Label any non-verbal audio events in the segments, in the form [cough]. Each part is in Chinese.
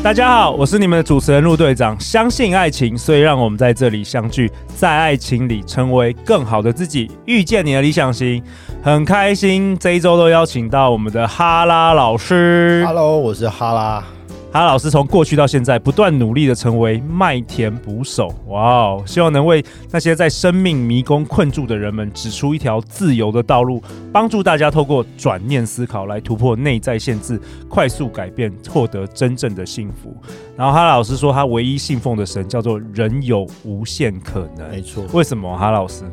大家好，我是你们的主持人陆队长。相信爱情，所以让我们在这里相聚，在爱情里成为更好的自己，遇见你的理想型。很开心这一周都邀请到我们的哈拉老师。Hello，我是哈拉。哈老师从过去到现在不断努力的成为麦田捕手，哇哦！希望能为那些在生命迷宫困住的人们指出一条自由的道路，帮助大家透过转念思考来突破内在限制，快速改变，获得真正的幸福。然后哈老师说，他唯一信奉的神叫做人有无限可能。没错，为什么哈老师？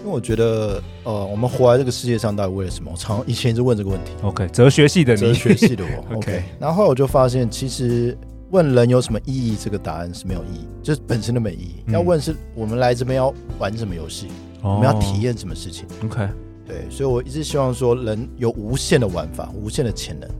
因为我觉得，呃，我们活在这个世界上到底为了什么？我常以前一直问这个问题。OK，哲学系的你，哲学系的我。[laughs] OK，然后后来我就发现，其实问人有什么意义，这个答案是没有意义，就是本身都没意义。嗯、要问是我们来这边要玩什么游戏，哦、我们要体验什么事情。OK，对，所以我一直希望说，人有无限的玩法，无限的潜能，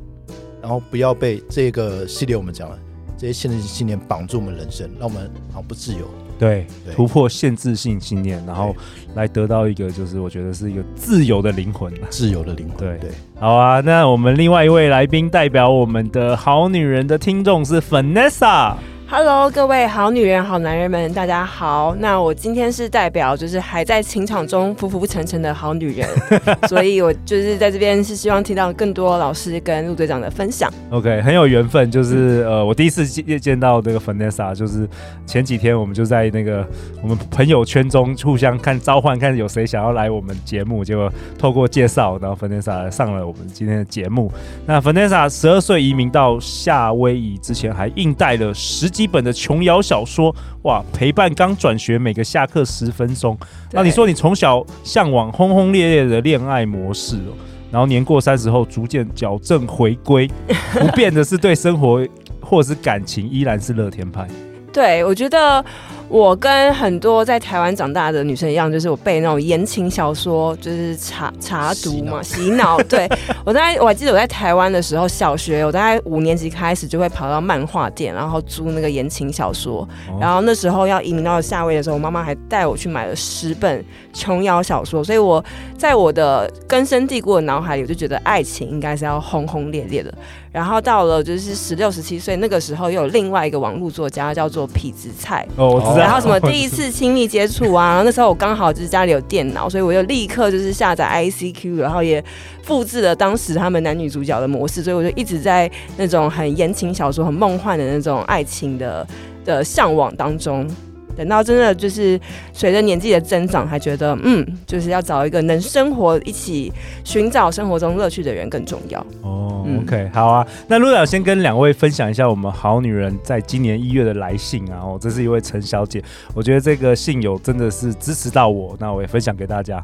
然后不要被这个系列我们讲了这些限制性信念绑住我们人生，让我们好像不自由。对，突破限制性信念，然后来得到一个，就是我觉得是一个自由的灵魂，自由的灵魂。对对，好啊，那我们另外一位来宾代表我们的好女人的听众是 Vanessa。Hello，各位好女人、好男人们，大家好。那我今天是代表，就是还在情场中浮浮沉沉的好女人，[laughs] 所以我就是在这边是希望听到更多老师跟陆队长的分享。OK，很有缘分，就是呃，我第一次见见到这个 Vanessa，就是前几天我们就在那个我们朋友圈中互相看召唤，看有谁想要来我们节目，结果透过介绍，然后 Vanessa 上了我们今天的节目。那 Vanessa 十二岁移民到夏威夷之前，还硬带了十。基本的琼瑶小说哇，陪伴刚转学每个下课十分钟。那你说你从小向往轰轰烈烈的恋爱模式哦，然后年过三十后逐渐矫正回归，[laughs] 不变的是对生活或者是感情依然是乐天派。对，我觉得。我跟很多在台湾长大的女生一样，就是我被那种言情小说，就是查查读嘛，洗脑。对，[laughs] 我在我还记得我在台湾的时候，小学我大概五年级开始就会跑到漫画店，然后租那个言情小说。然后那时候要移民到夏威夷的时候，我妈妈还带我去买了十本琼瑶小说。所以我在我的根深蒂固的脑海里，我就觉得爱情应该是要轰轰烈烈的。然后到了就是十六、十七岁那个时候，又有另外一个网络作家叫做痞子蔡。哦，我知道。然后什么第一次亲密接触啊，然后那时候我刚好就是家里有电脑，所以我就立刻就是下载 ICQ，然后也复制了当时他们男女主角的模式，所以我就一直在那种很言情小说、很梦幻的那种爱情的的向往当中。等到真的就是随着年纪的增长，还觉得嗯，就是要找一个能生活一起寻找生活中乐趣的人更重要。哦、嗯、，OK，好啊。那陆导先跟两位分享一下我们好女人在今年一月的来信啊。哦，这是一位陈小姐，我觉得这个信友真的是支持到我，那我也分享给大家。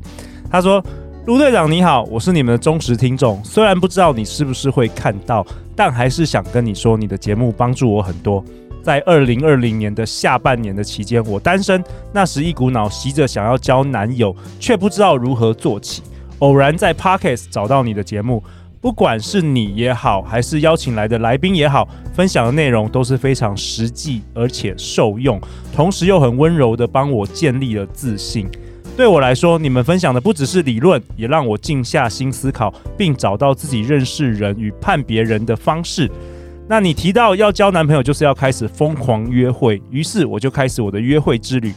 她说：“陆队长你好，我是你们的忠实听众，虽然不知道你是不是会看到，但还是想跟你说，你的节目帮助我很多。”在二零二零年的下半年的期间，我单身，那时一股脑袭着想要交男友，却不知道如何做起。偶然在 Podcast 找到你的节目，不管是你也好，还是邀请来的来宾也好，分享的内容都是非常实际而且受用，同时又很温柔的帮我建立了自信。对我来说，你们分享的不只是理论，也让我静下心思考，并找到自己认识人与判别人的方式。那你提到要交男朋友，就是要开始疯狂约会，于是我就开始我的约会之旅。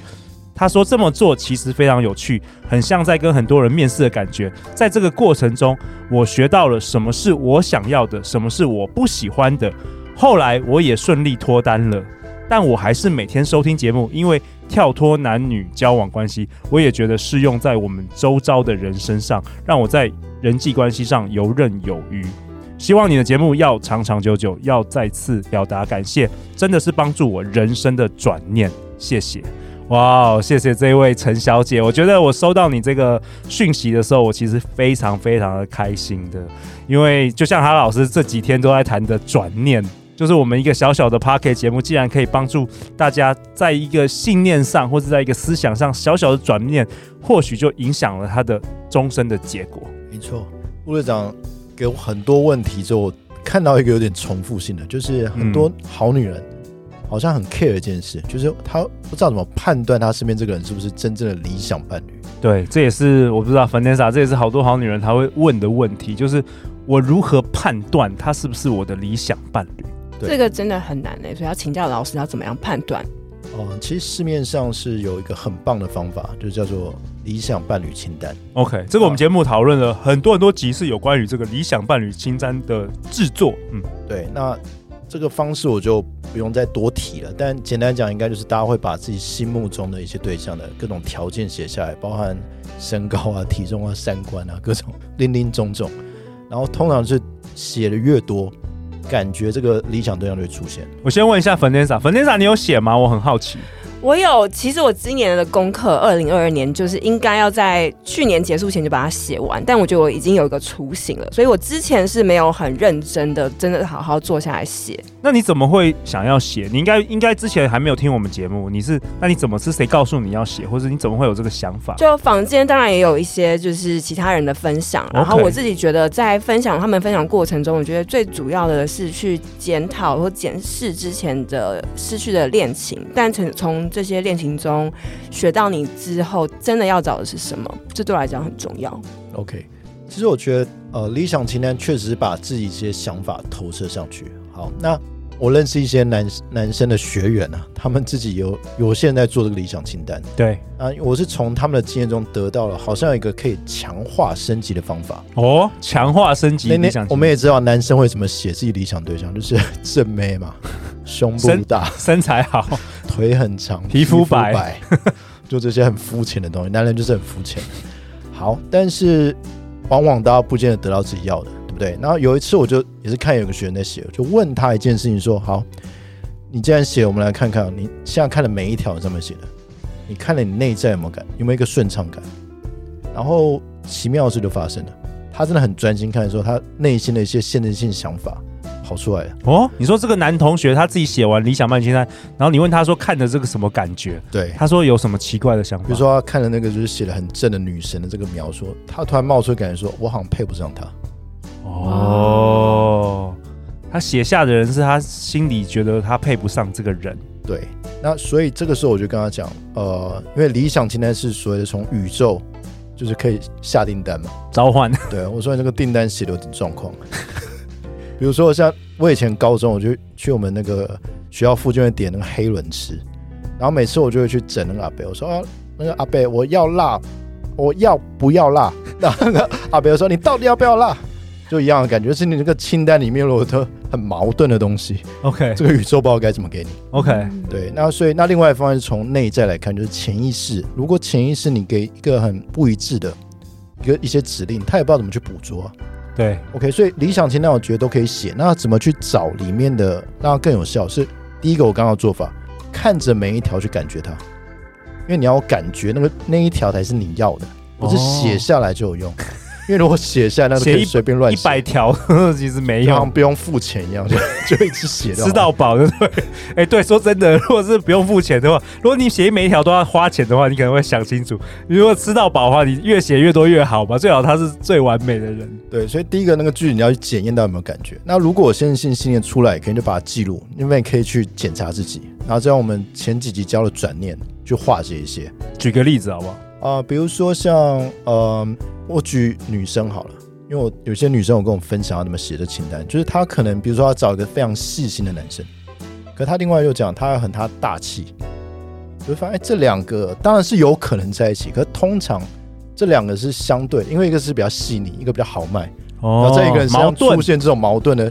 他说这么做其实非常有趣，很像在跟很多人面试的感觉。在这个过程中，我学到了什么是我想要的，什么是我不喜欢的。后来我也顺利脱单了，但我还是每天收听节目，因为跳脱男女交往关系，我也觉得适用在我们周遭的人身上，让我在人际关系上游刃有余。希望你的节目要长长久久，要再次表达感谢，真的是帮助我人生的转念，谢谢。哇谢谢这位陈小姐。我觉得我收到你这个讯息的时候，我其实非常非常的开心的，因为就像哈老师这几天都在谈的转念，就是我们一个小小的 Podcast 节目，既然可以帮助大家在一个信念上，或者在一个思想上小小的转念，或许就影响了他的终身的结果。没错，陆队长。给我很多问题之后，看到一个有点重复性的，就是很多好女人好像很 care 一件事，就是她不知道怎么判断她身边这个人是不是真正的理想伴侣。对，这也是我不知道 Vanessa，这也是好多好女人她会问的问题，就是我如何判断她是不是我的理想伴侣？对，这个真的很难呢，所以要请教老师要怎么样判断。哦、呃，其实市面上是有一个很棒的方法，就叫做理想伴侣清单。OK，这个我们节目讨论了很多很多集，是有关于这个理想伴侣清单的制作。嗯，对，那这个方式我就不用再多提了。但简单讲，应该就是大家会把自己心目中的一些对象的各种条件写下来，包含身高啊、体重啊、三观啊，各种林林总总。然后通常是写的越多。感觉这个理想对象就会出现。我先问一下粉天傻，粉天傻，你有写吗？我很好奇。我有，其实我今年的功课，二零二二年就是应该要在去年结束前就把它写完，但我觉得我已经有一个雏形了，所以我之前是没有很认真的，真的好好坐下来写。那你怎么会想要写？你应该应该之前还没有听我们节目，你是那你怎么是谁告诉你要写，或者你怎么会有这个想法？就坊间当然也有一些就是其他人的分享，然后我自己觉得在分享他们分享过程中，我觉得最主要的是去检讨或检视之前的失去的恋情，但从从这些恋情中学到你之后，真的要找的是什么？这对我来讲很重要。OK，其实我觉得，呃，理想清单确实把自己一些想法投射上去。好，那我认识一些男男生的学员啊，他们自己有有些人在做这个理想清单。对啊，我是从他们的经验中得到了好像有一个可以强化升级的方法。哦，强化升级理想清单。我们也知道男生会怎么写自己理想对象，就是正妹嘛，胸部大，身，身材好。腿很长，皮肤白，白 [laughs] 就这些很肤浅的东西。男人就是很肤浅。好，但是往往大家不见得得到自己要的，对不对？然后有一次，我就也是看有个学员在写，就问他一件事情，说：好，你既然写，我们来看看你现在看的每一条这么写的，你看了你内在有没有感，有没有一个顺畅感？然后奇妙的事就发生了，他真的很专心看的时候，他内心的一些限制性想法。跑出来了哦！你说这个男同学他自己写完理想伴侣清单，然后你问他说看的这个什么感觉？对，他说有什么奇怪的想法？比如说他看的那个就是写的很正的女神的这个描述，他突然冒出感觉说，我好像配不上她。哦，他写下的人是他心里觉得他配不上这个人。对，那所以这个时候我就跟他讲，呃，因为理想清单是所谓的从宇宙就是可以下订单嘛，召唤。对，我说你这个订单写的有点状况。[laughs] 比如说，像我以前高中，我就去我们那个学校附近会点那个黑轮吃，然后每次我就会去整那个阿贝，我说啊，那个阿贝我要辣，我要不要辣？[laughs] 然后那个阿伯说你到底要不要辣？就一样的感觉，是你那个清单里面有的很矛盾的东西。OK，这个宇宙不知道该怎么给你。OK，对，那所以那另外一方面是从内在来看，就是潜意识。如果潜意识你给一个很不一致的一个一些指令，他也不知道怎么去捕捉。对，OK，所以理想清单我觉得都可以写。那怎么去找里面的让它更有效？是第一个我刚刚的做法，看着每一条去感觉它，因为你要感觉那个那一条才是你要的，不是写下来就有用。哦因为如果写下来，那可以随便乱写一百条，[laughs] 其实没用，不用付钱一样，就 [laughs] 就一直写，吃到饱，对不对？[laughs] 哎、欸，对，说真的，如果是不用付钱的话，如果你写每一条都要花钱的话，你可能会想清楚。如果吃到饱的话，你越写越多越好吧，最好他是最完美的人。对，所以第一个那个句子你要去检验到有没有感觉。那如果我先信信念出来，可以就把它记录，因为可以去检查自己。然后这样我们前几集教了转念，去化解一些。举个例子好不好？啊、呃，比如说像呃。我举女生好了，因为我有些女生有跟我分享她怎么写的清单，就是她可能比如说要找一个非常细心的男生，可她另外又讲她很她大气，就会发现哎，这两个当然是有可能在一起，可是通常这两个是相对，因为一个是比较细腻，一个比较豪迈，哦，然后在一个人身上出现这种矛盾的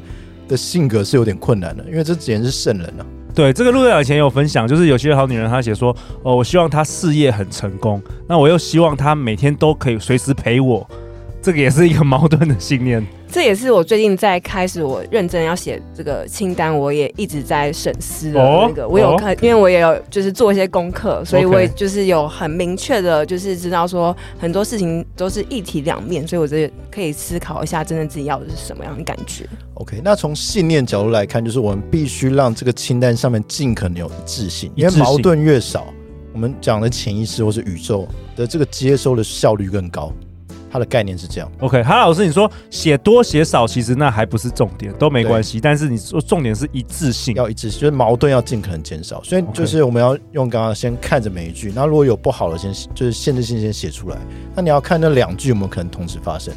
的性格是有点困难的，因为这简直是圣人啊。对，这个陆队长以前有分享，就是有些好女人她写说，哦，我希望她事业很成功，那我又希望她每天都可以随时陪我。这个也是一个矛盾的信念。这也是我最近在开始我认真要写这个清单，我也一直在审视的那个。我有看，因为我也有就是做一些功课，所以我也就是有很明确的，就是知道说很多事情都是一体两面，所以我这可以思考一下，真正自己要的是什么样的感觉。OK，那从信念角度来看，就是我们必须让这个清单上面尽可能有一致性，因为矛盾越少，我们讲的潜意识或是宇宙的这个接收的效率更高。它的概念是这样。OK，哈老师，你说写多写少，其实那还不是重点，都没关系。但是你说重点是一致性，要一致性，就是矛盾要尽可能减少。所以就是我们要用刚刚先看着每一句，那如果有不好的，先就是限制性先写出来。那你要看那两句有没有可能同时发生。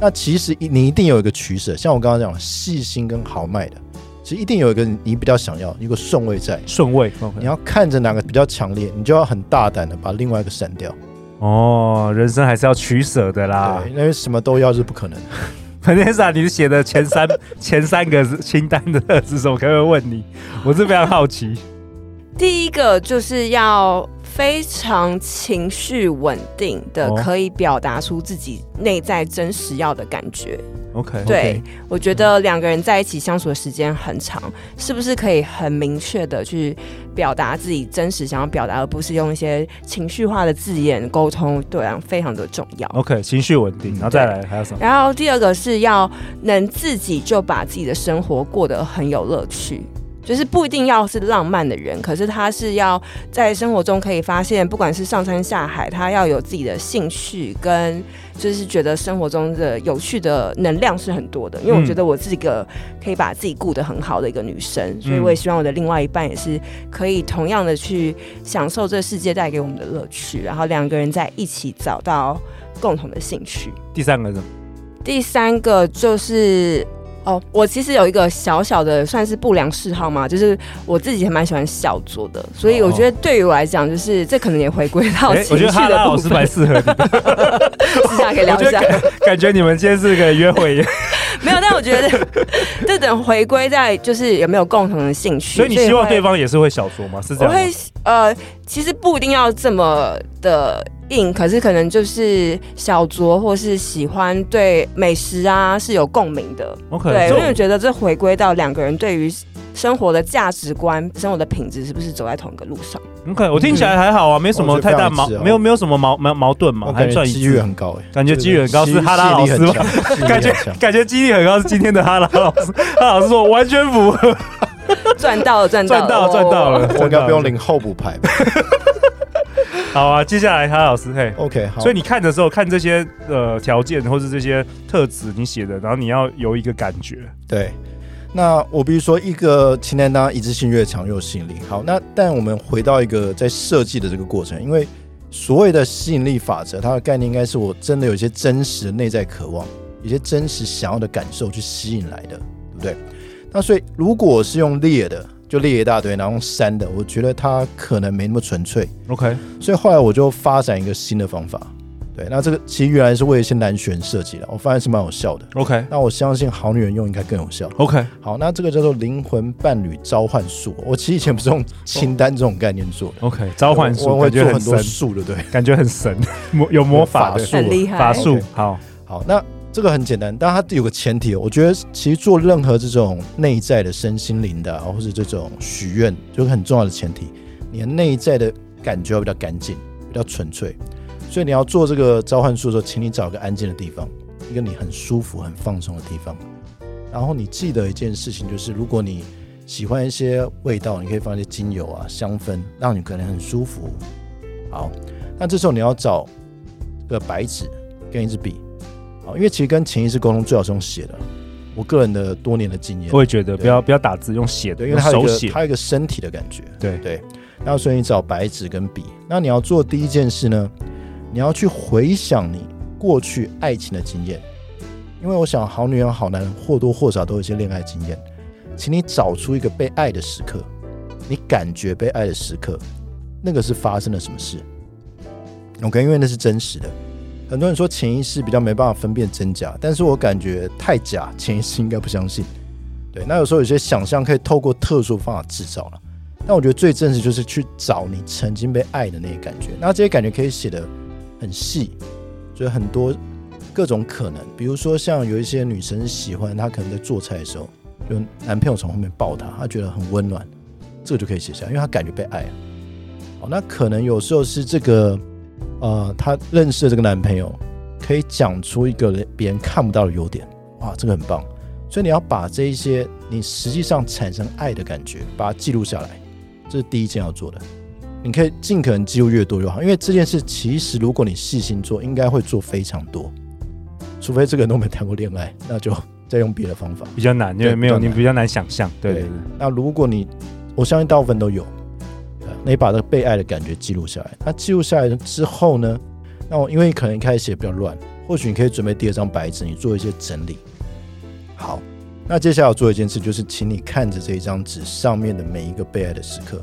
那其实你一定有一个取舍，像我刚刚讲细心跟豪迈的，其实一定有一个你比较想要一个顺位在。顺位.你要看着哪个比较强烈，你就要很大胆的把另外一个删掉。哦，人生还是要取舍的啦。对，因为什么都要是不可能。[laughs] Vanessa，你写的前三 [laughs] 前三个清单的是什么？可不可以问你？我是非常好奇。第一个就是要非常情绪稳定的，可以表达出自己内在真实要的感觉。OK，对，okay. 我觉得两个人在一起相处的时间很长，嗯，是不是可以很明确的去表达自己真实想要表达，而不是用一些情绪化的字眼沟通？对啊，非常的重要。OK，情绪稳定，然后再来还有什么？然后第二个是要能自己就把自己的生活过得很有乐趣。就是不一定要是浪漫的人，可是他是要在生活中可以发现，不管是上山下海，他要有自己的兴趣，跟就是觉得生活中的有趣的能量是很多的。因为我觉得我是一个可以把自己顾得很好的一个女生，所以我也希望我的另外一半也是可以同样的去享受这个世界带给我们的乐趣，然后两个人在一起找到共同的兴趣。第三个呢？第三个就是。哦，我其实有一个小小的算是不良嗜好嘛，就是我自己还蛮喜欢小酌的，所以我觉得对于我来讲，就是这可能也回归到情绪的部分。我觉得哈拉老师蛮适合你的，私下可以聊一下。[laughs] 感觉你们今天是个约会耶。[laughs] 没有，但我觉得 [laughs] 这等回归在就是有没有共同的兴趣。所以你希望对方也是会小酌吗？是这样会呃，其实不一定要这么的。可是可能就是小酌，或是喜欢对美食啊是有共鸣的。OK，对，因为我觉得这回归到两个人对于生活的价值观、生活的品质是不是走在同一个路上？OK，我听起来还好啊，没什么太大矛，没有没有什么矛矛矛盾嘛，还算几率很高哎，感觉几率很高是哈拉老师吗？感觉感觉几率很高是今天的哈拉老师，哈拉老师说完全符合，赚到了赚到了赚到了赚到了，我应该不用领候补牌吧。好啊，接下来哈老师嘿，OK，好。所以你看的时候看这些呃条件或是这些特质你写的，然后你要有一个感觉。对，那我比如说一个清单当中一致性越强越有吸引力。好，那但我们回到一个在设计的这个过程，因为所谓的吸引力法则，它的概念应该是我真的有一些真实的内在渴望，一些真实想要的感受去吸引来的，对不对？那所以如果是用列的。就列一大堆，然后删的，我觉得它可能没那么纯粹。OK，所以后来我就发展一个新的方法。对，那这个其实原来是为一些男权设计的，我发现是蛮有效的。OK，那我相信好女人用应该更有效。OK，好，那这个叫做灵魂伴侣召唤术。我其实以前不是用清单这种概念做的。OK，召唤术，我会做很多术的，对，感觉很神，[laughs] 魔有魔法的术，很厉害，法术。好，好，那。这个很简单，但它有个前提。我觉得其实做任何这种内在的身心灵的，或者这种许愿，就是很重要的前提。你的内在的感觉要比较干净，比较纯粹。所以你要做这个召唤术的时候，请你找个安静的地方，一个你很舒服、很放松的地方。然后你记得一件事情，就是如果你喜欢一些味道，你可以放一些精油啊、香氛，让你可能很舒服。好，那这时候你要找个白纸跟一支笔。因为其实跟潜意识沟通最好是用写的，我个人的多年的经验，我也觉得不要不要打字，用写的，因为它有一个它有一个身体的感觉，对对。那所以你找白纸跟笔，那你要做第一件事呢，你要去回想你过去爱情的经验，因为我想好女人好男人或多或少都有一些恋爱经验，请你找出一个被爱的时刻，你感觉被爱的时刻，那个是发生了什么事？OK，因为那是真实的。很多人说潜意识比较没办法分辨真假，但是我感觉太假，潜意识应该不相信。对，那有时候有些想象可以透过特殊方法制造了。但我觉得最真实就是去找你曾经被爱的那些感觉。那这些感觉可以写得很细，所以很多各种可能。比如说像有一些女生喜欢，她可能在做菜的时候，就男朋友从后面抱她，她觉得很温暖，这个就可以写下，因为她感觉被爱了。好，那可能有时候是这个，呃，她认识的这个男朋友可以讲出一个别人看不到的优点，哇，这个很棒。所以你要把这一些你实际上产生爱的感觉，把它记录下来，这是第一件要做的。你可以尽可能记录越多越好，因为这件事其实如果你细心做，应该会做非常多。除非这个人都没谈过恋爱，那就再用别的方法。比较难，因为没有你比较难想象。对，那如果你，我相信大部分都有，那你把这个被爱的感觉记录下来。那记录下来之后呢？那我因为可能一开始写比较乱，或许你可以准备第二张白纸，你做一些整理。好，那接下来我做一件事，就是请你看着这一张纸上面的每一个被爱的时刻，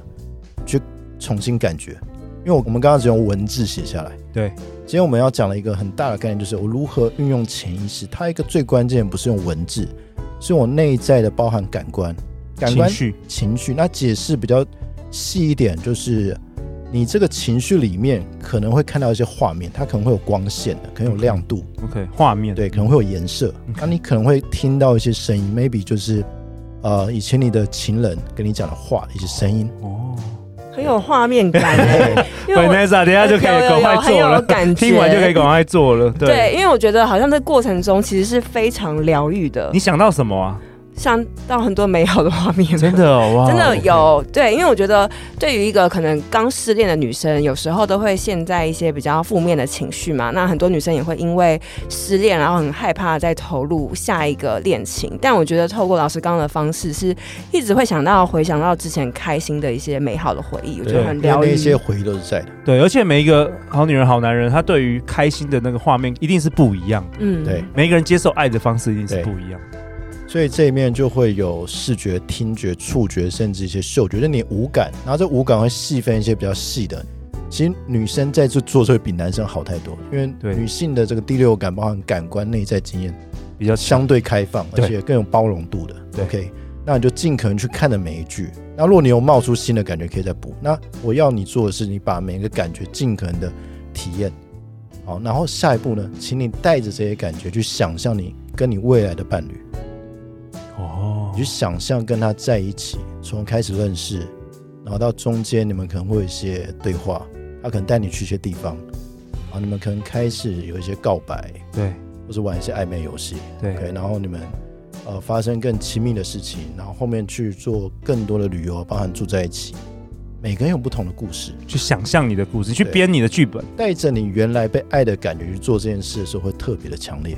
去重新感觉。因为我们刚刚只用文字写下来，对。今天我们要讲的一个很大的概念，就是我如何运用潜意识。它一个最关键不是用文字，是用我内在的包含感官、感官情绪、情绪。那解释比较细一点，就是。你这个情绪里面可能会看到一些画面，它可能会有光线的，可能有亮度。OK，画面对，可能会有颜色。那 Okay. 你可能会听到一些声音，maybe 就是呃以前你的情人跟你讲的话一些声音。哦，很有画面感。[laughs] 因为 Vanessa 等下就可以赶快做了，感觉听完就可以赶快做了。对，对，因为我觉得好像在过程中其实是非常疗愈的。你想到什么啊？想到很多美好的画面，真的哇，真的有对，因为我觉得对于一个可能刚失恋的女生，有时候都会陷在一些比较负面的情绪嘛。那很多女生也会因为失恋，然后很害怕再投入下一个恋情。但我觉得透过老师刚刚的方式，是一直会想到回想到之前开心的一些美好的回忆，我觉得很疗愈。那些回忆都是在的。对，而且每一个好女人、好男人，他对于开心的那个画面一定是不一样的。嗯，对，每一个人接受爱的方式一定是不一样的。所以这一面就会有视觉、听觉、触觉，甚至一些嗅觉，就是你五感。然后这五感会细分一些比较细的。其实女生在这做，会比男生好太多，因为女性的这个第六感，包含感官、内在经验，比较相对开放，而且更有包容度的。OK，那你就尽可能去看的每一句。那如果你有冒出新的感觉，可以再补。那我要你做的是，你把每一个感觉尽可能的体验。好，然后下一步呢，请你带着这些感觉去想象你跟你未来的伴侣。哦，你去想象跟他在一起，从开始认识，然后到中间你们可能会有一些对话，他可能带你去一些地方，然后你们可能开始有一些告白，对，或者玩一些暧昧游戏，对，okay, 然后你们呃发生更亲密的事情，然后后面去做更多的旅游，包含住在一起，每个人有不同的故事，去想象你的故事，去编你的剧本，带着你原来被爱的感觉去做这件事的时候，会特别的强烈。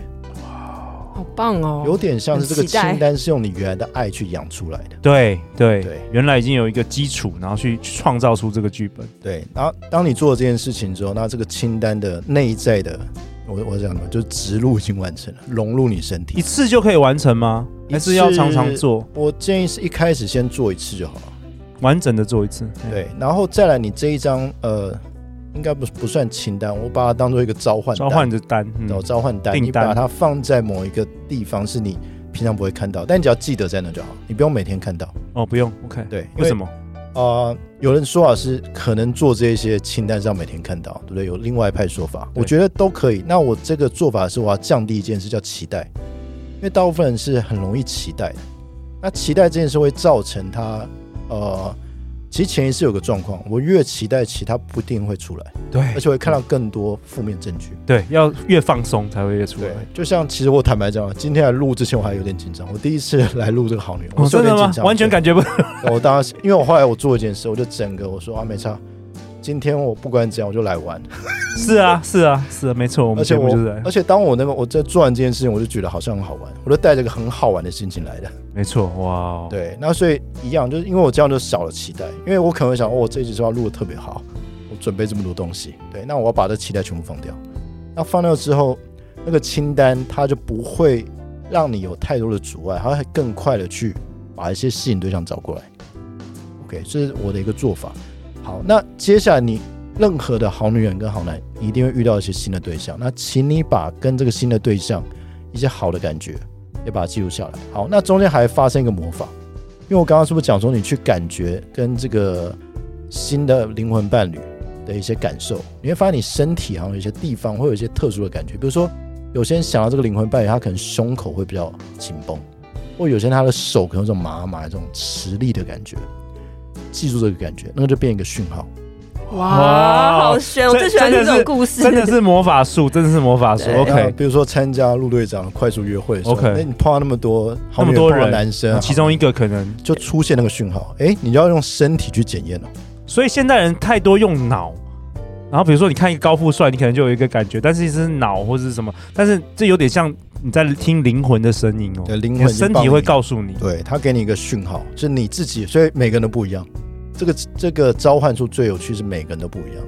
好棒哦，有点像是这个清单是用你原来的爱去养出来的。对对对，原来已经有一个基础，然后去创造出这个剧本。对，然后当你做了这件事情之后，那这个清单的内在的，我我讲的就是植入已经完成了，融入你身体。一次就可以完成吗？还是要常常做？我建议是一开始先做一次就好了，完整的做一次。对，然后再来你这一张呃。应该不不算清单，我把它当做一个召唤召唤的单，然后召唤单，单你把它放在某一个地方，是你平常不会看到，但你只要记得在那就好，你不用每天看到。哦，不用，OK。对，为什么？啊、呃，有人说法是可能做这些清单是要每天看到，对不对？有另外一派说法，我觉得都可以。那我这个做法是我要降低一件事，叫期待，因为大部分人是很容易期待的。那期待这件事会造成他呃。其实潜意识有个状况，我越期待其他不一定会出来，对，而且会看到更多负面证据。对，要越放松才会越出来。就像其实我坦白讲，今天来录之前我还有点紧张，我第一次来录这个好女人，我真的吗？完全感觉不到。[laughs] 我当时因为我后来我做一件事，我就整个我说啊没差。今天我不管怎样，我就来玩。[laughs] 是啊，是啊，是啊，没错。我们节目就是。而且当我那个我在做完这件事情，我就觉得好像很好玩，我就带着个很好玩的心情来的。没错，哇。对，那所以一样，就是因为我这样就少了期待，因为我可能会想，哦，我这一集说要录的特别好，我准备这么多东西，对，那我要把这期待全部放掉。那放掉之后，那个清单它就不会让你有太多的阻碍，它会更快的去把一些吸引对象找过来。OK，这是我的一个做法。好，那接下来你任何的好女人跟好男，一定会遇到一些新的对象。那请你把跟这个新的对象一些好的感觉也把它记录下来。好，那中间还发生一个魔法，因为我刚刚是不是讲说你去感觉跟这个新的灵魂伴侣的一些感受，你会发现你身体好像有一些地方会有一些特殊的感觉，比如说有些人想到这个灵魂伴侣，他可能胸口会比较紧绷，或有些人他的手可能有这种麻麻的这种吃力的感觉，记住这个感觉，那个就变一个讯号。哇，好玄！我最喜欢这种故事，真的是魔法术，[laughs] 真的是魔法术。OK，比如说参加陆队长快速约会，OK，哎，你碰到那么多那么多人男生，其中一个可能就出现那个讯号，哎，你就要用身体去检验哦。所以现代人太多用脑，然后比如说你看一个高富帅，你可能就有一个感觉，但是其实是脑或者是什么，但是这有点像你在听灵魂的声音哦，对，灵魂身体会告诉你，对，他给你一个讯号，就是你自己，所以每个人都不一样。这个这个召唤术最有趣是每个人都不一样，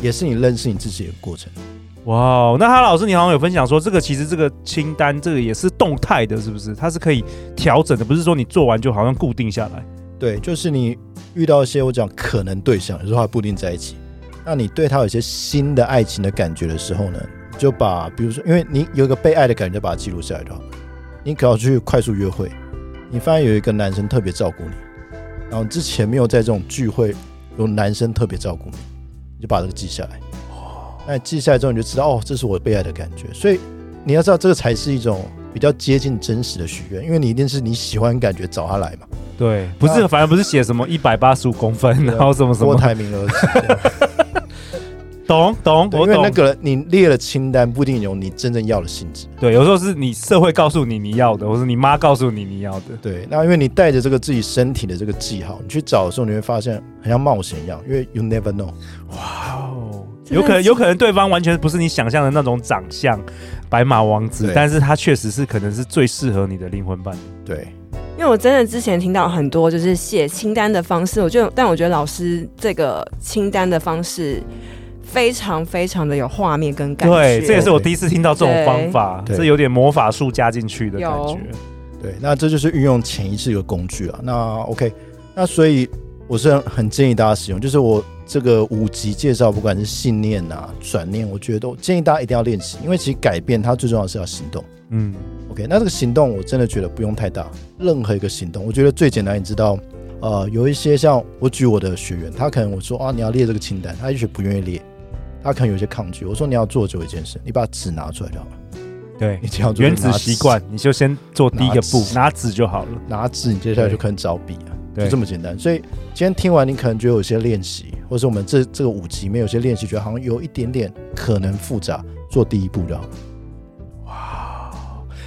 也是你认识你自己的过程。哇，wow, 那哈老师，你好像有分享说，这个其实这个清单这个也是动态的，是不是？它是可以调整的，不是说你做完就好像固定下来。对，就是你遇到一些我讲可能对象，有时候还不一定在一起，那你对他有一些新的爱情的感觉的时候呢，就把比如说，因为你有一个被爱的感觉，就把它记录下来就好。你可要去快速约会，你发现有一个男生特别照顾你。然后之前没有在这种聚会有男生特别照顾你，你就把这个记下来。那记下来之后，你就知道哦，这是我被爱的感觉。所以你要知道，这个才是一种比较接近真实的许愿，因为你一定是你喜欢感觉找他来嘛。对，不是，反而不是写什么一百八十五公分，然后什么什么郭台铭儿子。懂懂，因为那个你列了清单，不一定有你真正要的性质。对，有时候是你社会告诉你你要的，或是你妈告诉你你要的。对，那因为你带着这个自己身体的这个记号，你去找的时候，你会发现很像冒险一样，因为 you never know。哇哦，有可能有可能对方完全不是你想象的那种长相，白马王子，对但是他确实是可能是最适合你的灵魂伴侣。对，因为我真的之前听到很多就是写清单的方式，我就但我觉得老师这个清单的方式。非常非常的有画面跟感觉，对，这也是我第一次听到这种方法，这有点魔法术加进去的感觉。对，那这就是运用潜意识一个工具啊。那 OK，那所以我是很建议大家使用，就是我这个五级介绍，不管是信念啊、转念，我觉得都建议大家一定要练习，因为其实改变它最重要的是要行动。嗯，OK，那这个行动我真的觉得不用太大，任何一个行动，我觉得最简单，你知道，呃，有一些像我举我的学员，他可能我说啊，你要列这个清单，他也许不愿意列。他可能有些抗拒。我说你要做就一件事，你把纸拿出来就好了。对，你只要原子习惯，你就先做第一个步，拿纸就好了。拿纸，你接下来就可能找笔啊，就这么简单。所以今天听完，你可能觉得有些练习，或是我们这这个五集里面有些练习，觉得好像有一点点可能复杂，做第一步就好了。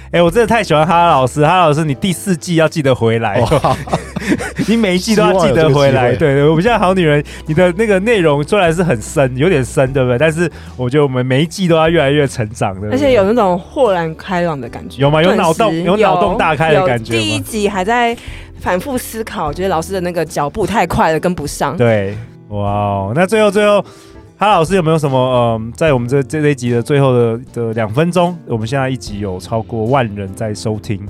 哎、欸，我真的太喜欢哈哈老师，哈哈老师，你第四季要记得回来，哇 [laughs] [laughs] 你每一季都要记得回来。对对，我们现在好女人，你的那个内容虽然是很深，有点深，对不对？但是我觉得我们每一季都要越来越成长的，而且有那种豁然开朗的感觉。有吗？有脑洞，有脑洞大开的感觉。第一集还在反复思考，觉得老师的那个脚步太快了，跟不上。对，哇哦，那最后最后。哈老师有没有什么？嗯，在我们这这一集的最后的的两分钟，我们现在一集有超过万人在收听。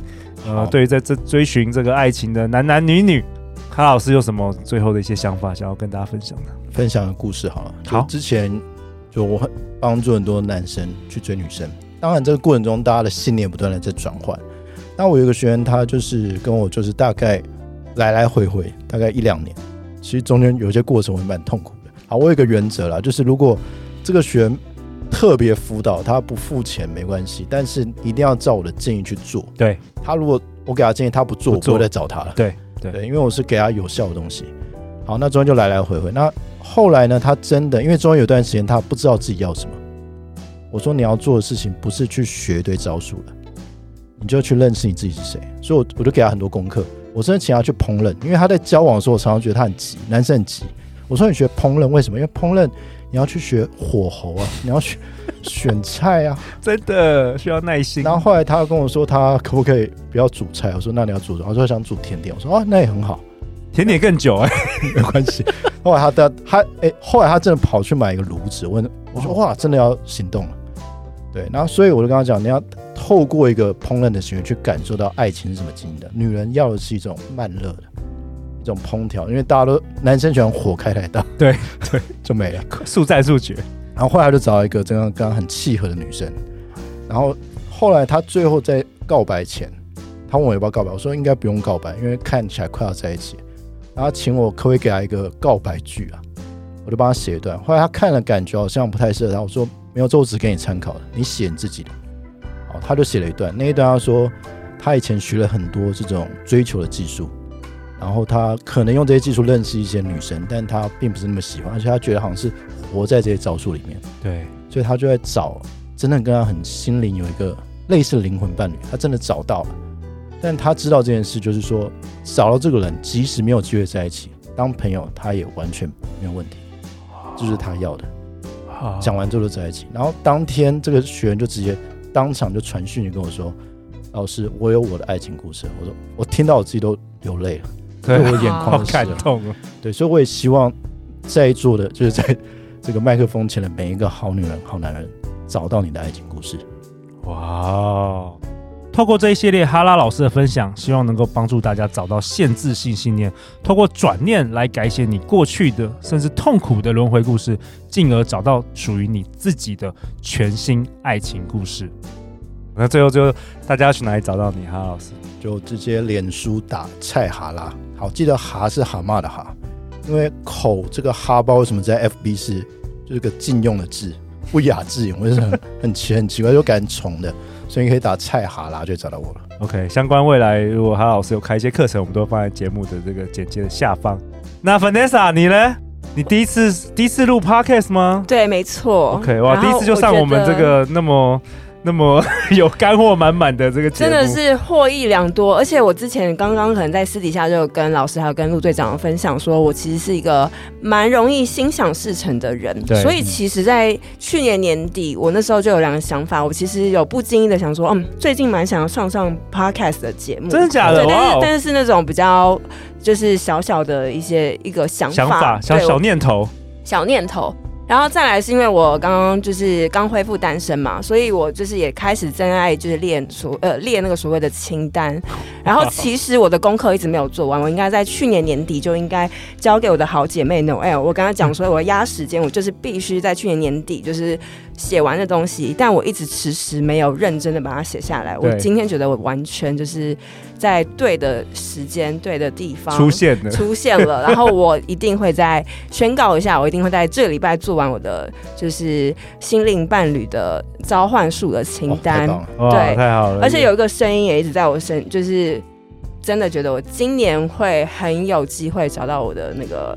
呃，对于在这追寻这个爱情的男男女女，哈老师有什么最后的一些想法想要跟大家分享的？分享个故事好了。好，之前就我很帮助很多男生去追女生，当然这个过程中大家的信念不断的在转换。那我有一个学员，他就是跟我就是大概来来回回大概一两年，其实中间有些过程我蛮痛苦的。好，我有一个原则啦，就是如果这个学员特别辅导，他不付钱没关系，但是一定要照我的建议去做。对，他如果我给他建议，他不做，我不会再找他了。对对，对，因为我是给他有效的东西。好，那中间就来来回回。那后来呢？他真的，因为中间有段时间他不知道自己要什么。我说你要做的事情不是去学一堆招数了，你就去认识你自己是谁。所以我我就给他很多功课。我甚至请他去烹饪，因为他在交往的时候，我常常觉得他很急，男生很急。我说你学烹饪为什么？因为烹饪你要去学火候啊，你要学选菜啊，真的需要耐心。然后后来他跟我说，他可不可以不要煮菜？我说那你要煮什么？他说想煮甜点。我说哦，那也很好，甜点更久哎，没关系。后来他的他哎，后来他真的跑去买一个炉子。我我说哇，真的要行动了。对，然后所以我就跟他讲，你要透过一个烹饪的行为去感受到爱情是怎么经营的。女人要的是一种慢热的。这种烹调，因为大家都男生喜欢火开太大，对对，[laughs] 就没了，速战速决。然后后来就找到一个这样跟他很契合的女生，然后后来他最后在告白前，他问我要不要告白，我说应该不用告白，因为看起来快要在一起。然后请我可不可以给他一个告白句啊？我就帮他写一段。后来他看了，感觉好像不太适合他。我说没有，这我只给你参考的，你写你自己的。好，他就写了一段。那一段他说，他以前学了很多这种追求的技术，然后他可能用这些技术认识一些女生，但他并不是那么喜欢，而且他觉得好像是活在这些招数里面。对，所以他就在找真的跟他很心灵有一个类似的灵魂伴侣。他真的找到了。但他知道这件事，就是说找到这个人，即使没有机会在一起当朋友，他也完全没有问题，这就是他要的。讲完之后就在一起，然后当天这个学员就直接当场就传讯跟我说：“老师，我有我的爱情故事。”我说：“我听到我自己都流泪了，对，我眼眶都湿了。”感动了。对，所以我也希望在座的，就是在 [laughs] 这个麦克风前的每一个好女人、好男人，找到你的爱情故事。哇。透过这一系列哈拉老师的分享，希望能够帮助大家找到限制性信念，透过转念来改写你过去的甚至痛苦的轮回故事，进而找到属于你自己的全新爱情故事。那最后，最后大家要去哪里找到你？哈老师就直接脸书打蔡哈拉。好，记得哈是蛤蟆的哈，因为口这个哈包为什么在 FB 是就是个禁用的字，不雅字眼，为什么很很奇很奇怪，就感觉虫的。所以你可以打蔡哈拉就找到我了。OK，相关未来如果哈老师有开一些课程，我们都会放在节目的这个简介的下方。那 Vanessa 你呢？你第一次第一次录 Podcast 吗？对，没错。OK，哇，第一次就上我们这个那么。那么 [laughs] 有干货满满的这个真的是获益良多。而且我之前刚刚可能在私底下就有跟老师还有跟陆队长分享，说我其实是一个蛮容易心想事成的人。对，所以其实，在去年年底，我那时候就有两个想法。我其实有不经意的想说，嗯，最近蛮想要上上 Podcast 的节目，真的假的？对，但是但是是那种比较就是小小的一些一个想法，想法小小念头，小念头。然后再来是因为我刚刚就是刚恢复单身嘛，所以我就是也开始真爱就是练所呃列那个所谓的清单。[laughs] 然后其实我的功课一直没有做完，我应该在去年年底就应该交给我的好姐妹 Noel。我跟她讲说，我要压时间，我就是必须在去年年底就是写完的东西，但我一直迟迟没有认真的把它写下来。我今天觉得我完全就是在对的时间、对的地方出现了，出现了。[laughs] 然后我一定会再宣告一下，我一定会在这个礼拜做完我的就是心灵伴侣的召唤术的清单。哦、对，太好了！而且有一个声音也一直在我身，就是真的觉得我今年会很有机会找到我的那个。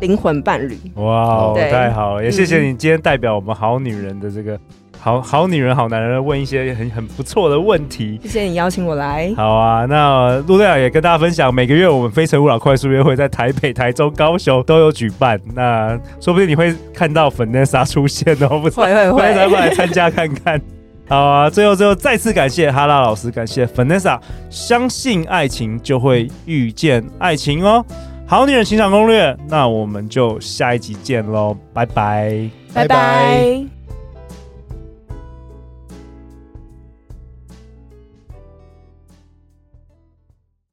灵魂伴侣，哇，太好了！也谢谢你今天代表我们好女人的这个好好女人好男人问一些很很不错的问题。谢谢你邀请我来。好啊，那陆队长也跟大家分享，每个月我们非诚勿扰快速约会在台北、台中、高雄都有举办，那说不定你会看到 Vanessa 出现哦，不会会会，再过来参加看看。好啊，最后最后再次感谢哈拉老师，感谢 Vanessa，相信爱情就会遇见爱情哦。好女人情场攻略，那我们就下一集见喽，拜拜，拜拜。